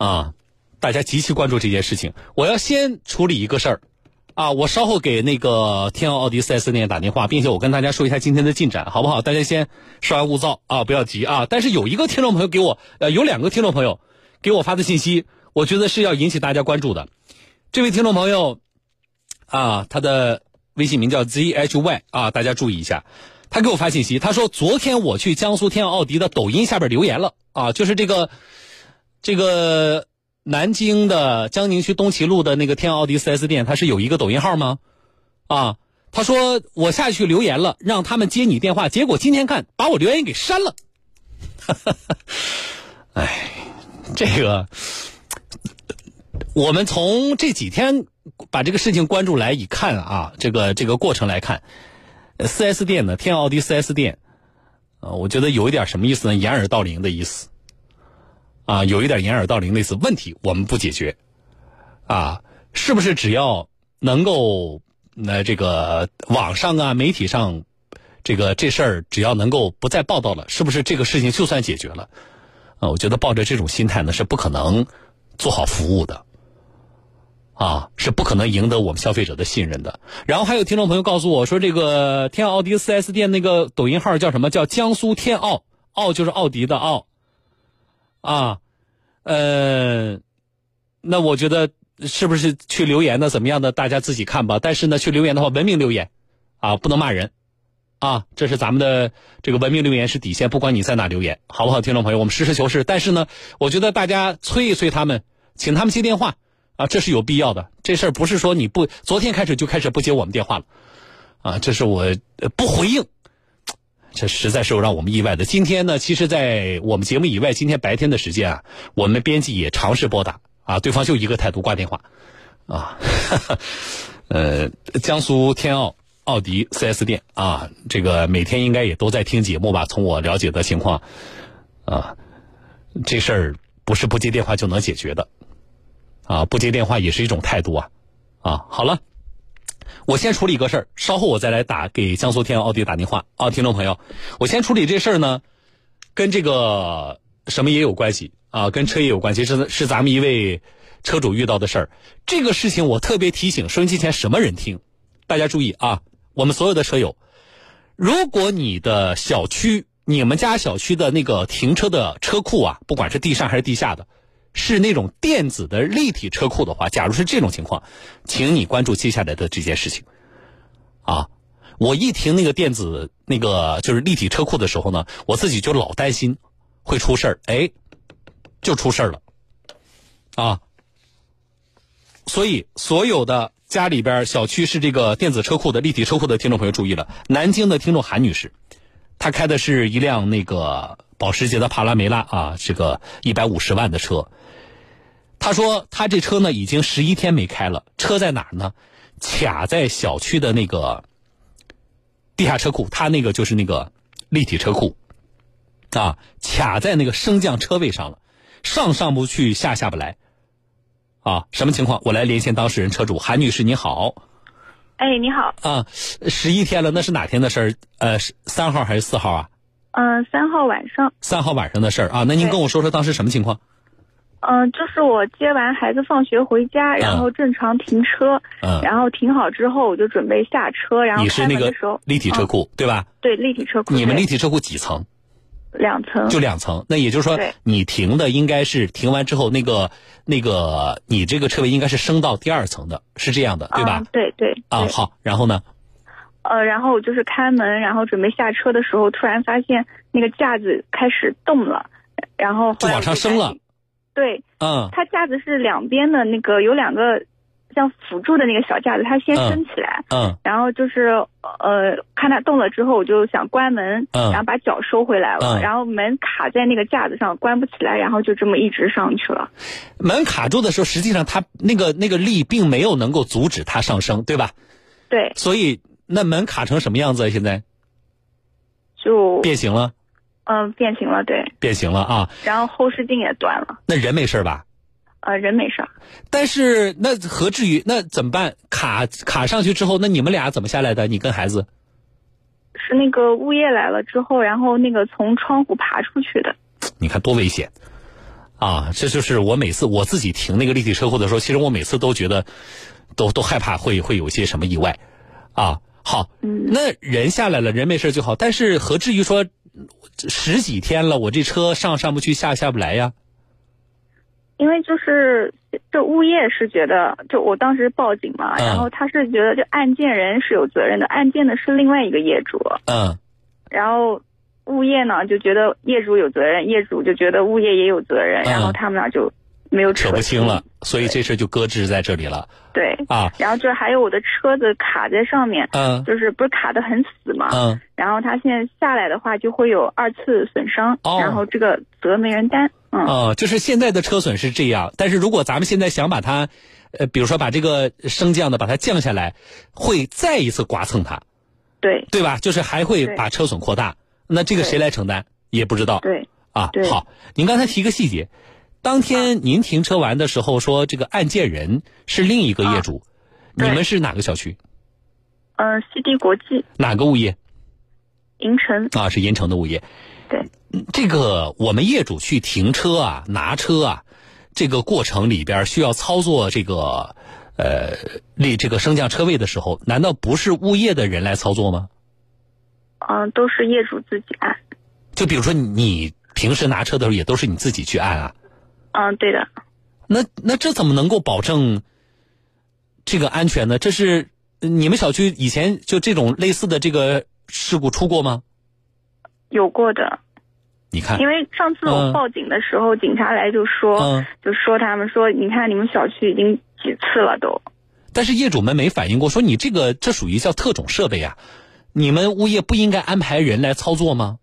啊，大家极其关注这件事情。我要先处理一个事儿，啊，我稍后给那个天奥奥迪四 S 店打电话，并且我跟大家说一下今天的进展，好不好？大家先稍安勿躁啊，不要急啊。但是有一个听众朋友给我，呃，有两个听众朋友给我发的信息，我觉得是要引起大家关注的。这位听众朋友，啊，他的微信名叫 zhy 啊，大家注意一下。他给我发信息，他说昨天我去江苏天奥奥迪的抖音下边留言了啊，就是这个。这个南京的江宁区东齐路的那个天奥迪 4S 店，它是有一个抖音号吗？啊，他说我下去留言了，让他们接你电话，结果今天看把我留言给删了。哎，这个我们从这几天把这个事情关注来一看啊，这个这个过程来看，4S 店呢，天奥迪 4S 店，呃，我觉得有一点什么意思呢？掩耳盗铃的意思。啊，有一点掩耳盗铃类似问题，我们不解决，啊，是不是只要能够那这个网上啊媒体上，这个这事儿只要能够不再报道了，是不是这个事情就算解决了？啊，我觉得抱着这种心态呢是不可能做好服务的，啊，是不可能赢得我们消费者的信任的。然后还有听众朋友告诉我说，这个天奥迪 4S 店那个抖音号叫什么叫江苏天奥，奥就是奥迪的奥。啊，呃，那我觉得是不是去留言的怎么样的，大家自己看吧。但是呢，去留言的话，文明留言，啊，不能骂人，啊，这是咱们的这个文明留言是底线，不管你在哪留言，好不好，听众朋友？我们实事求是。但是呢，我觉得大家催一催他们，请他们接电话，啊，这是有必要的。这事儿不是说你不昨天开始就开始不接我们电话了，啊，这是我不回应。这实在是让我们意外的。今天呢，其实，在我们节目以外，今天白天的时间啊，我们编辑也尝试拨打啊，对方就一个态度，挂电话，啊，呃，江苏天奥奥迪 4S 店啊，这个每天应该也都在听节目吧？从我了解的情况，啊，这事儿不是不接电话就能解决的，啊，不接电话也是一种态度啊，啊，好了。我先处理一个事儿，稍后我再来打给江苏天奥奥迪打电话啊，听众朋友，我先处理这事儿呢，跟这个什么也有关系啊，跟车也有关系，是是咱们一位车主遇到的事儿。这个事情我特别提醒收音机前什么人听，大家注意啊，我们所有的车友，如果你的小区、你们家小区的那个停车的车库啊，不管是地上还是地下的。是那种电子的立体车库的话，假如是这种情况，请你关注接下来的这件事情。啊，我一听那个电子那个就是立体车库的时候呢，我自己就老担心会出事儿，哎，就出事儿了。啊，所以所有的家里边小区是这个电子车库的立体车库的听众朋友注意了，南京的听众韩女士，她开的是一辆那个保时捷的帕拉梅拉啊，这个一百五十万的车。他说：“他这车呢，已经十一天没开了。车在哪儿呢？卡在小区的那个地下车库。他那个就是那个立体车库，啊，卡在那个升降车位上了，上上不去，下下不来。啊，什么情况？我来连线当事人车主韩女士，你好。哎，你好。啊，十一天了，那是哪天的事儿？呃，三号还是四号啊？嗯，三号晚上。三号晚上的事儿啊？那您跟我说说当时什么情况？”嗯，就是我接完孩子放学回家，然后正常停车，然后停好之后，我就准备下车，然后你是那个，立体车库对吧？对，立体车库。你们立体车库几层？两层。就两层，那也就是说，你停的应该是停完之后，那个那个你这个车位应该是升到第二层的，是这样的，对吧？对对。啊，好，然后呢？呃，然后就是开门，然后准备下车的时候，突然发现那个架子开始动了，然后就往上升了。对，嗯，它架子是两边的那个有两个像辅助的那个小架子，它先升起来，嗯，然后就是呃看它动了之后，我就想关门，嗯，然后把脚收回来了，然后门卡在那个架子上关不起来，然后就这么一直上去了。门卡住的时候，实际上它那个那个力并没有能够阻止它上升，对吧？对。所以那门卡成什么样子？现在就变形了。嗯，变形了，对，变形了啊！然后后视镜也断了。那人没事吧？呃，人没事。但是那何至于？那怎么办？卡卡上去之后，那你们俩怎么下来的？你跟孩子？是那个物业来了之后，然后那个从窗户爬出去的。你看多危险啊，这就是我每次我自己停那个立体车库的时候，其实我每次都觉得，都都害怕会会有些什么意外，啊，好，那人下来了，人没事就好，但是何至于说十几天了，我这车上上不去，下下不来呀？因为就是这物业是觉得，就我当时报警嘛，然后他是觉得这案件人是有责任的，案件的是另外一个业主，嗯，然后。物业呢就觉得业主有责任，业主就觉得物业也有责任，然后他们俩就没有扯不清了，所以这事就搁置在这里了。对。啊，然后这还有我的车子卡在上面，嗯，就是不是卡的很死嘛，嗯，然后它现在下来的话就会有二次损伤，然后这个责没人担，嗯，哦，就是现在的车损是这样，但是如果咱们现在想把它，呃，比如说把这个升降的把它降下来，会再一次刮蹭它，对，对吧？就是还会把车损扩大。那这个谁来承担也不知道。对。啊，好，您刚才提个细节，当天您停车完的时候说这个案件人是另一个业主，你们是哪个小区？嗯，西堤国际。哪个物业？银城。啊，是银城的物业。对。这个我们业主去停车啊、拿车啊，这个过程里边需要操作这个呃立这个升降车位的时候，难道不是物业的人来操作吗？嗯，都是业主自己按。就比如说，你平时拿车的时候，也都是你自己去按啊？嗯，对的。那那这怎么能够保证这个安全呢？这是你们小区以前就这种类似的这个事故出过吗？有过的。你看，因为上次我报警的时候，警察来就说，就说他们说，你看你们小区已经几次了都。但是业主们没反映过，说你这个这属于叫特种设备啊。你们物业不应该安排人来操作吗？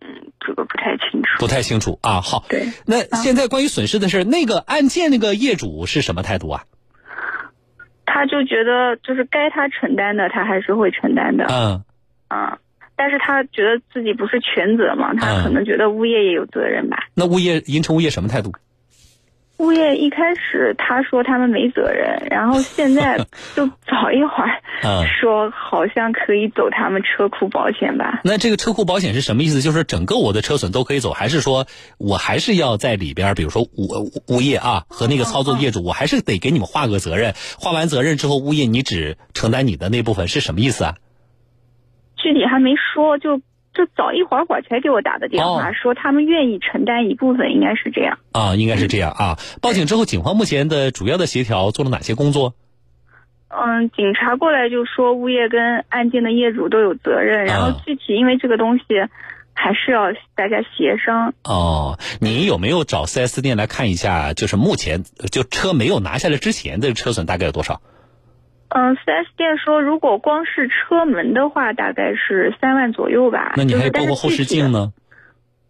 嗯，这个不太清楚。不太清楚啊。好，对。那现在关于损失的事，那个案件那个业主是什么态度啊？他就觉得就是该他承担的，他还是会承担的。嗯。嗯，但是他觉得自己不是全责嘛，他可能觉得物业也有责任吧。那物业银城物业什么态度？物业一开始他说他们没责任，然后现在 就早一会儿说好像可以走他们车库保险吧。那这个车库保险是什么意思？就是整个我的车损都可以走，还是说我还是要在里边？比如说物物业啊和那个操作业主，我还是得给你们划个责任。划完责任之后，物业你只承担你的那部分，是什么意思啊？具体还没说，就。就早一会儿会儿才给我打的电话，说他们愿意承担一部分，应该是这样啊，应该是这样啊。报警之后，警方目前的主要的协调做了哪些工作？嗯，警察过来就说物业跟案件的业主都有责任，然后具体因为这个东西还是要大家协商。哦，你有没有找 4S 店来看一下？就是目前就车没有拿下来之前的车损大概有多少？嗯，四 S 店说，如果光是车门的话，大概是三万左右吧。那你还包括后视镜呢？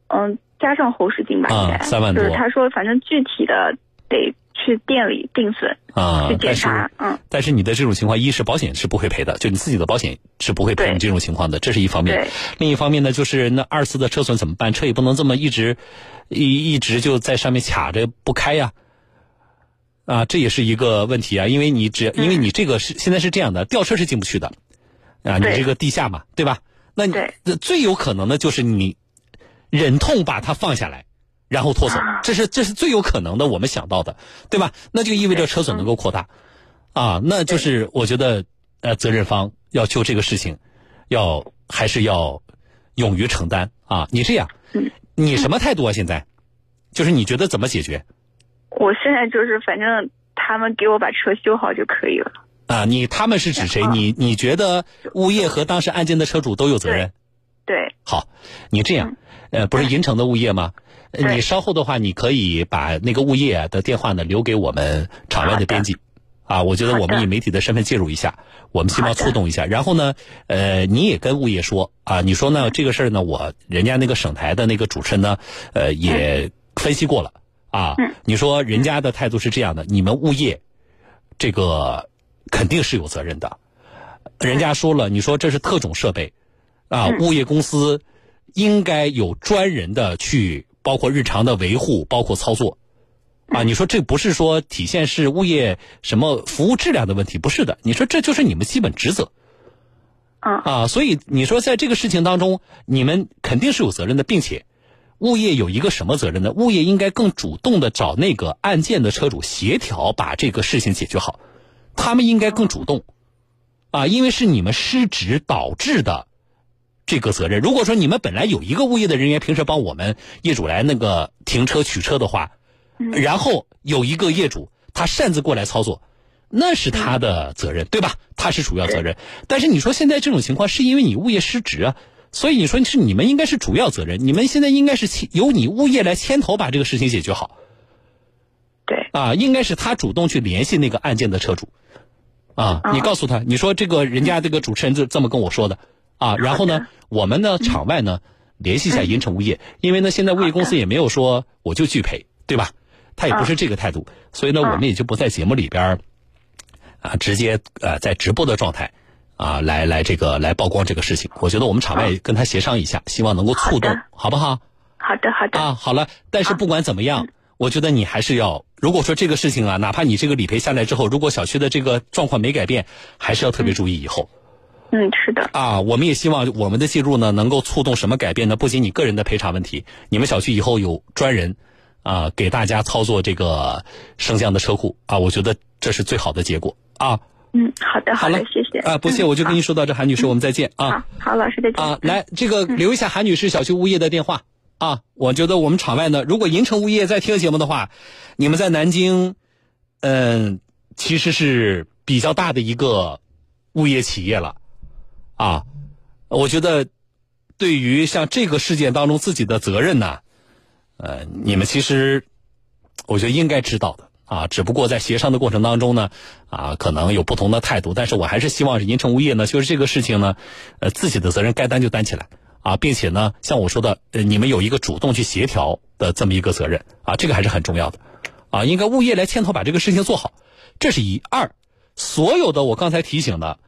嗯，加上后视镜吧，应该三万多。就是他说，反正具体的得去店里定损啊，去检查。嗯，但是你的这种情况，一是保险是不会赔的，就你自己的保险是不会赔你这种情况的，这是一方面。另一方面呢，就是那二次的车损怎么办？车也不能这么一直一一直就在上面卡着不开呀。啊，这也是一个问题啊，因为你只因为你这个是现在是这样的，吊车是进不去的，啊，你这个地下嘛，对吧？那你最有可能的就是你忍痛把它放下来，然后拖走，这是这是最有可能的，我们想到的，对吧？那就意味着车损能够扩大，啊，那就是我觉得呃，责任方要就这个事情，要还是要勇于承担啊。你这样，你什么态度啊？现在就是你觉得怎么解决？我现在就是，反正他们给我把车修好就可以了。啊，你他们是指谁？你你觉得物业和当时案件的车主都有责任？对。好，你这样，呃，不是银城的物业吗？你稍后的话，你可以把那个物业的电话呢留给我们场外的编辑。啊，我觉得我们以媒体的身份介入一下，我们希望触动一下。然后呢，呃，你也跟物业说啊，你说呢这个事儿呢，我人家那个省台的那个主持人呢，呃，也分析过了。啊，你说人家的态度是这样的，你们物业这个肯定是有责任的。人家说了，你说这是特种设备，啊，物业公司应该有专人的去，包括日常的维护，包括操作。啊，你说这不是说体现是物业什么服务质量的问题，不是的。你说这就是你们基本职责。啊，啊，所以你说在这个事情当中，你们肯定是有责任的，并且物业有一个什么责任呢？物业应该更主动的找那个案件的车主协调，把这个事情解决好。他们应该更主动，啊，因为是你们失职导致的这个责任。如果说你们本来有一个物业的人员平时帮我们业主来那个停车取车的话，然后有一个业主他擅自过来操作，那是他的责任，对吧？他是主要责任。但是你说现在这种情况是因为你物业失职啊，所以你说是你们应该是主要责任，你们现在应该是由你物业来牵头把这个事情解决好。对，啊，应该是他主动去联系那个案件的车主。啊，你告诉他，你说这个人家这个主持人就这么跟我说的，啊，然后呢，我们呢场外呢联系一下银城物业，因为呢现在物业公司也没有说我就拒赔，对吧？他也不是这个态度，所以呢我们也就不在节目里边啊直接呃在直播的状态啊来来这个来曝光这个事情。我觉得我们场外跟他协商一下，希望能够触动，好不好？好的，好的。啊，好了，但是不管怎么样。我觉得你还是要，如果说这个事情啊，哪怕你这个理赔下来之后，如果小区的这个状况没改变，还是要特别注意以后。嗯，是的。啊，我们也希望我们的介入呢，能够触动什么改变呢？不仅你个人的赔偿问题，你们小区以后有专人啊，给大家操作这个升降的车库啊，我觉得这是最好的结果啊。嗯，好的，好的，谢谢。啊，不谢，我就跟您说到这，韩女士，我们再见啊。好，老师再见。啊，来，这个留一下韩女士小区物业的电话。啊，我觉得我们场外呢，如果银城物业在听节目的话，你们在南京，嗯，其实是比较大的一个物业企业了，啊，我觉得对于像这个事件当中自己的责任呢，呃，你们其实我觉得应该知道的啊，只不过在协商的过程当中呢，啊，可能有不同的态度，但是我还是希望是银城物业呢，就是这个事情呢，呃，自己的责任该担就担起来。啊，并且呢，像我说的，呃，你们有一个主动去协调的这么一个责任啊，这个还是很重要的，啊，应该物业来牵头把这个事情做好，这是一二。所有的我刚才提醒的，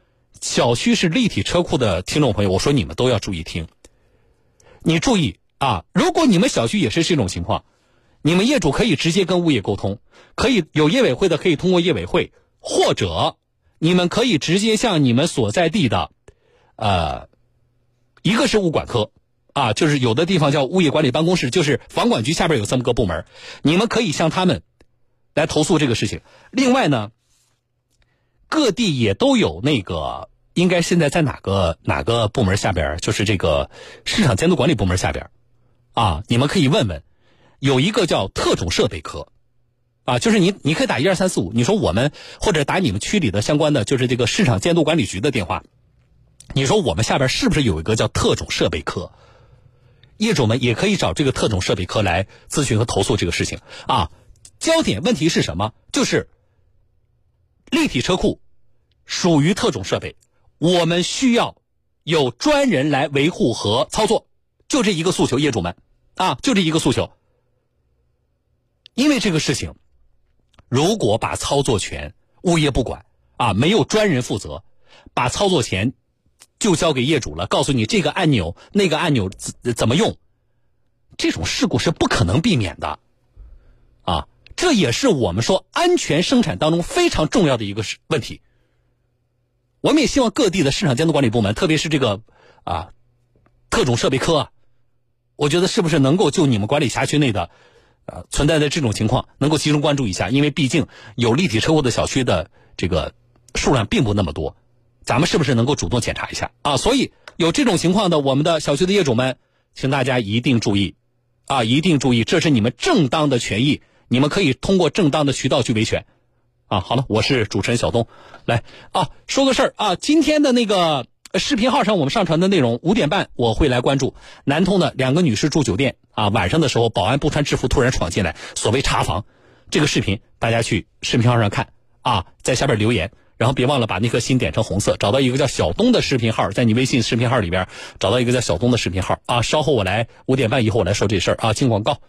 小区是立体车库的听众朋友，我说你们都要注意听。你注意啊，如果你们小区也是这种情况，你们业主可以直接跟物业沟通，可以有业委会的可以通过业委会，或者你们可以直接向你们所在地的，呃。一个是物管科，啊，就是有的地方叫物业管理办公室，就是房管局下边有这么个部门，你们可以向他们来投诉这个事情。另外呢，各地也都有那个，应该现在在哪个哪个部门下边，就是这个市场监督管理部门下边，啊，你们可以问问，有一个叫特种设备科，啊，就是你你可以打一二三四五，你说我们或者打你们区里的相关的，就是这个市场监督管理局的电话。你说我们下边是不是有一个叫特种设备科？业主们也可以找这个特种设备科来咨询和投诉这个事情啊。焦点问题是什么？就是立体车库属于特种设备，我们需要有专人来维护和操作，就这一个诉求，业主们啊，就这一个诉求。因为这个事情，如果把操作权物业不管啊，没有专人负责，把操作权。就交给业主了，告诉你这个按钮、那个按钮怎怎么用，这种事故是不可能避免的，啊，这也是我们说安全生产当中非常重要的一个问题。我们也希望各地的市场监督管理部门，特别是这个啊特种设备科，我觉得是不是能够就你们管理辖区内的呃存在的这种情况，能够集中关注一下，因为毕竟有立体车库的小区的这个数量并不那么多。咱们是不是能够主动检查一下啊？所以有这种情况的，我们的小区的业主们，请大家一定注意，啊，一定注意，这是你们正当的权益，你们可以通过正当的渠道去维权，啊，好了，我是主持人小东，来啊，说个事儿啊，今天的那个视频号上我们上传的内容，五点半我会来关注南通的两个女士住酒店啊，晚上的时候保安不穿制服突然闯进来，所谓查房，这个视频大家去视频号上看啊，在下边留言。然后别忘了把那颗心点成红色，找到一个叫小东的视频号，在你微信视频号里边找到一个叫小东的视频号啊。稍后我来五点半以后我来说这事儿啊，进广告。